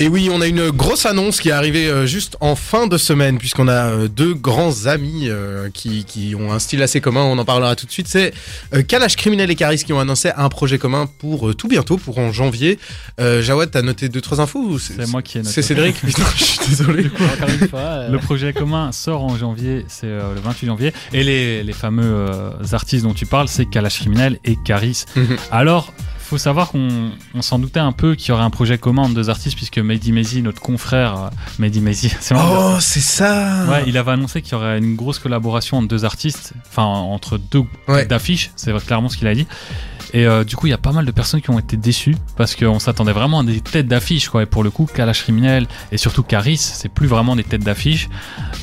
Et oui, on a une grosse annonce qui est arrivée euh, juste en fin de semaine, puisqu'on a euh, deux grands amis euh, qui, qui ont un style assez commun, on en parlera tout de suite. C'est Kalash Criminel et Caris qui ont annoncé un projet commun pour tout bientôt, pour en janvier. Euh, Jawad, t'as noté deux, trois infos ou C'est moi qui ai noté. C'est Cédric? Putain, je suis désolé. Encore une fois. euh, Le projet commun sort en janvier, c'est euh, le 28 janvier. Et les, les fameux euh, artistes dont tu parles, c'est Kalash Criminel et Caris. Mhm. Alors, faut savoir qu'on on s'en doutait un peu qu'il y aurait un projet commun entre deux artistes, puisque Mehdi Mezi, notre confrère, euh, Mehdi Mezi, c'est. Oh, c'est ça Ouais, il avait annoncé qu'il y aurait une grosse collaboration entre deux artistes, enfin entre deux Ouais. d'affiches, c'est clairement ce qu'il a dit. Et euh, du coup, il y a pas mal de personnes qui ont été déçues parce qu'on s'attendait vraiment à des têtes d'affiche, quoi. Et pour le coup, Kalash Criminel et surtout Caris, c'est plus vraiment des têtes d'affiche,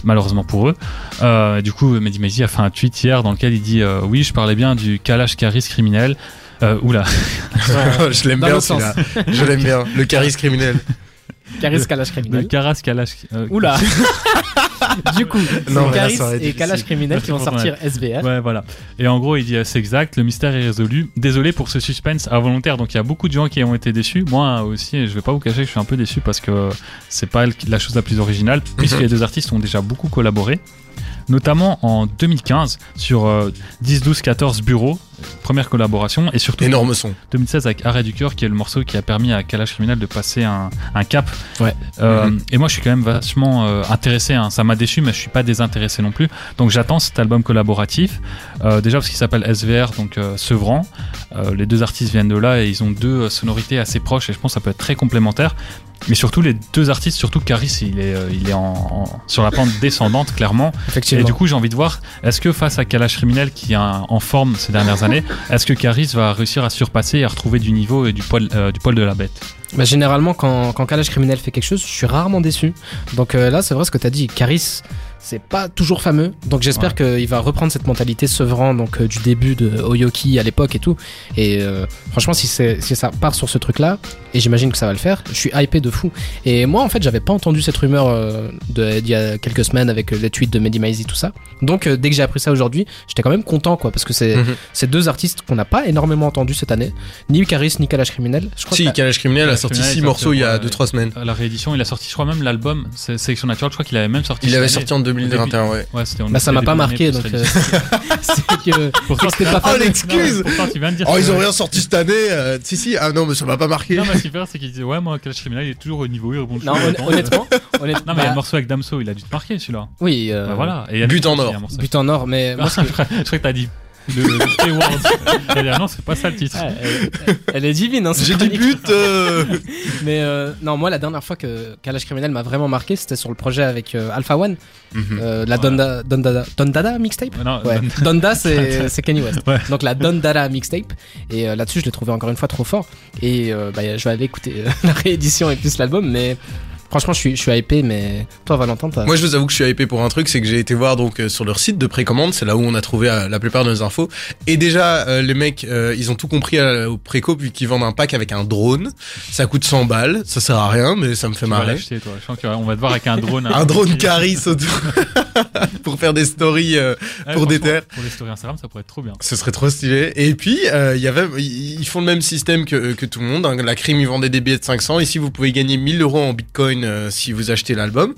malheureusement pour eux. Euh, du coup, Mehdi Mezi a fait un tweet hier dans lequel il dit euh, Oui, je parlais bien du Kalash Caris criminel. Euh, oula, je l'aime bien celui-là. Je l'aime bien. Le charisme criminel. Caris Kalash le Criminel. Caras Kalash. euh, Oula Du coup, c'est Caris et Kalash. Criminel qui vont Ouais. sortir SVR. Ouais, voilà. Et en gros, il dit euh, c'est exact, le mystère est résolu. Désolé pour ce suspense involontaire. Donc il y a beaucoup de gens qui ont été déçus. Moi aussi, je vais pas vous cacher que je suis un peu déçu parce que c'est pas la chose la plus originale, puisque les deux artistes ont déjà beaucoup collaboré. Notamment en 2015 sur euh, 10, 12, 14 bureaux, première collaboration, et surtout Énorme son. 2016 avec Arrêt du cœur, qui est le morceau qui a permis à Kalash Criminel de passer un, un cap. Ouais. Euh, Mhm. Et moi, je suis quand même vachement euh, intéressé. hein. Ça m'a déçu, mais je suis pas désintéressé non plus. Donc, j'attends cet album collaboratif. Euh, déjà parce qu'il s'appelle SVR, donc Sevran. Les deux artistes viennent de là et ils ont deux sonorités assez proches. Et je pense que ça peut être très complémentaire. Mais surtout, les deux artistes, surtout Caris, il est, il est en, en- sur la pente descendante, clairement. Et Effectivement. du coup, j'ai envie de voir, est-ce que face à Kalash Criminel qui est en forme ces dernières années, est-ce que Caris va réussir à surpasser et à retrouver du niveau et du poil, euh, du poil de la bête? Bah, généralement, quand, quand Criminel fait quelque chose, je suis rarement déçu. Donc euh, là, c'est vrai ce que tu as dit. Caris, c'est pas toujours fameux. Donc j'espère qu'il va reprendre cette mentalité sevrant donc, euh, du début de Oyoki à l'époque et tout. Et euh, franchement, si, c'est- si ça part sur ce truc-là, et j'imagine que ça va le faire, je suis hypé de fou. Et moi, en fait, j'avais pas entendu cette rumeur euh, de- d'il y a quelques semaines avec euh, les tweets de Mehdi Maizi, tout ça. Donc euh, dès que j'ai appris ça aujourd'hui, j'étais quand même content, quoi, parce que c'est c'est deux artistes qu'on n'a pas énormément entendus cette année. Ni Caris, ni Kalash Criminel. Je crois Si, que Kalash Criminel a sorti Criminel six est morceaux il y a sorti, 2-3 semaines. À La réédition, il a sorti, je crois même l'album, c'est Sélection Naturelle, je crois qu'il avait même sorti. Il année. sorti en 2021, ouais. Ouais, c'était en Bah ça m'a pas marqué donc euh, c'est que Pourtant, c'était pas Oh l'excuse Oh, que- ils ont rien sorti cette année euh, Si, si, ah non, mais ça m'a pas marqué. Non, mais ce qui fait rire, c'est qu'il disait Ouais, moi, Kalash Criminel, il est toujours au niveau, il répond Non, honnêtement, honnêtement Non, mais il y a bah, le morceau avec Damso, il a dû te marquer celui-là. oui, euh, Bah voilà. Y a But en or. un but en or mais que- je crois que t'as dit le, le T-word. T'as dit, ah non, c'est pas ça le titre. Elle, elle est divine hein, J'ai dit but euh, mais euh, non moi la dernière fois que Kalash Criminel m'a vraiment marqué c'était sur le projet avec euh, Alpha One Mhm. euh, la Ouais. Donda Dondada Dondada mixtape? Ouais, non, Ouais, Don- Donda c'est Kanye West. Ouais. Donc la Dondada mixtape et euh, là-dessus je l'ai trouvé encore une fois trop fort et euh, bah, je vais aller écouter euh, la réédition et plus l'album mais franchement je suis je suis hypé mais toi Valentin t'as Moi, je vous avoue que je suis hypé pour un truc, c'est que j'ai été voir donc euh, sur leur site de précommande, c'est là où on a trouvé euh, la plupart de nos infos. Et déjà, euh, les mecs, euh, ils ont tout compris à- au préco vu qu'ils vendent un pack avec un drone. Ça coûte 100 balles, ça sert à rien, mais ça me fait tu vas marrer. l'acheter, toi. Je pense qu'on va te voir avec un drone. Un drone Caris autour pour faire des stories. euh, Ouais, pour des terres. Pour les stories Instagram, ça pourrait être trop bien. Ce serait trop stylé. Et puis, euh, il y avait, ils font le même système que, que tout le monde. hein. La crime, ils vendaient des billets de 500. Ici, vous pouvez gagner 1000 euros en bitcoin euh, si vous achetez l'album.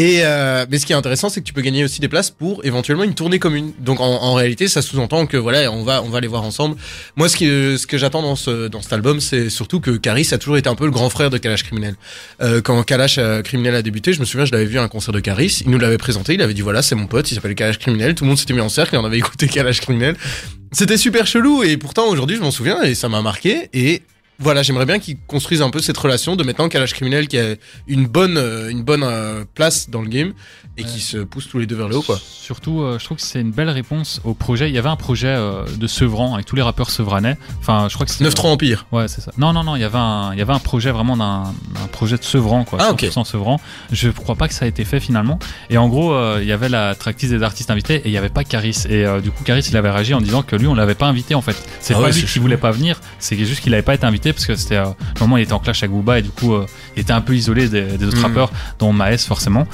Et euh, mais ce qui est intéressant, c'est que tu peux gagner aussi des places pour éventuellement une tournée commune. Donc en, en réalité, ça sous-entend que voilà, on va on va les voir ensemble. Moi, ce qui ce que j'attends dans ce dans cet album, c'est surtout que Caris a toujours été un peu le grand frère de Kalash Criminel. Euh, quand Kalash euh, Criminel a débuté, je me souviens, je l'avais vu à un concert de Caris. Il nous l'avait présenté. Il avait dit voilà, c'est mon pote. Il s'appelle Kalash Criminel. Tout le monde s'était mis en cercle et on avait écouté Kalash Criminel. C'était super chelou et pourtant aujourd'hui je m'en souviens et ça m'a marqué et voilà j'aimerais bien qu'ils construisent un peu cette relation de maintenant Kalash Criminel qui a une bonne euh, une bonne euh, place dans le game et qui se poussent tous les deux vers le haut quoi. Surtout, euh, je trouve que c'est une belle réponse au projet. Il y avait un projet de Sevran avec tous les rappeurs sevranais. Enfin, je crois que c'était. 9-3 Empire. Ouais, c'est ça. Non, non, non, il y avait un, il y avait un projet vraiment d'un, un projet de Sevran, quoi. Ah, ok. 100% Sevran. Je crois pas que ça a été fait finalement. Et en gros, il y avait la tracklist des artistes invités et il y avait pas Caris. Et euh, du coup, Caris, il avait réagi en disant que lui, on l'avait pas invité en fait. C'est Ah pas ouais, lui qui voulait pas venir, c'est juste qu'il avait pas été invité marqué parce que c'était euh, le moment où il était en clash avec Booba et du coup, euh, il était un peu isolé des, des autres Mm. rappeurs, dont Maes forcément.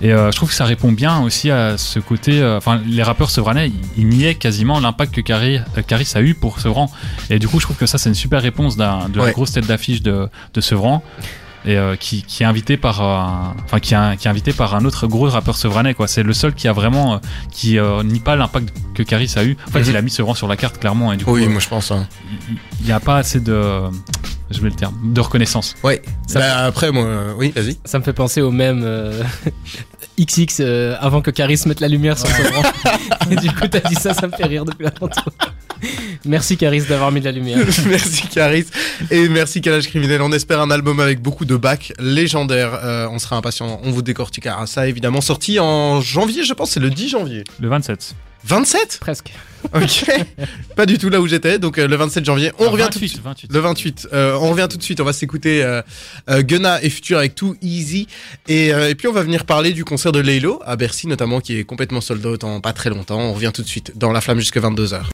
Et euh, je trouve que ça répond bien aussi à ce côté. euh, Enfin, les rappeurs sevranais, ils, niaient quasiment l'impact que Caris, Caris a eu pour Sevran. Et du coup, je trouve que ça, c'est une super réponse d'un, de Ouais. la grosse tête d'affiche de, de Sevran. Et euh, qui, qui est invité par, euh, un- enfin qui, est- qui est invité par un autre gros rappeur sevranais quoi. C'est le seul qui a vraiment, euh, qui euh, nie pas l'impact que Caris a eu. En fait, Mhm. il a mis Sevran sur la carte clairement. Et du coup, Oui, euh, moi je pense. hein. il n'y a pas assez de, je vais le terme, de reconnaissance. Ouais. Ça- Bah, après, moi, euh, oui, vas-y. Ça me fait penser au même euh, XX euh, avant que Caris mette la lumière sur ce rang. Et du coup, t'as dit ça, ça me fait rire depuis longtemps. Merci Caris d'avoir mis de la lumière. merci Caris et merci Calage Criminel. On espère un album avec beaucoup de bacs légendaires. Euh, on sera impatient. On vous décortiquera ça évidemment. Sorti en janvier, je pense, c'est le 10 janvier. Le 27. 27 Presque. Ok. Pas du tout là où j'étais. Donc euh, le 27 janvier. On Ah, revient tout de 28, suite. 28. Le 28. Euh, on revient tout de suite. On va s'écouter euh, euh, Gunna et Future avec Too Easy. Et, euh, et puis on va venir parler du concert de Laylo à Bercy notamment qui est complètement sold out en pas très longtemps. On revient tout de suite dans la flamme jusqu'à 22h.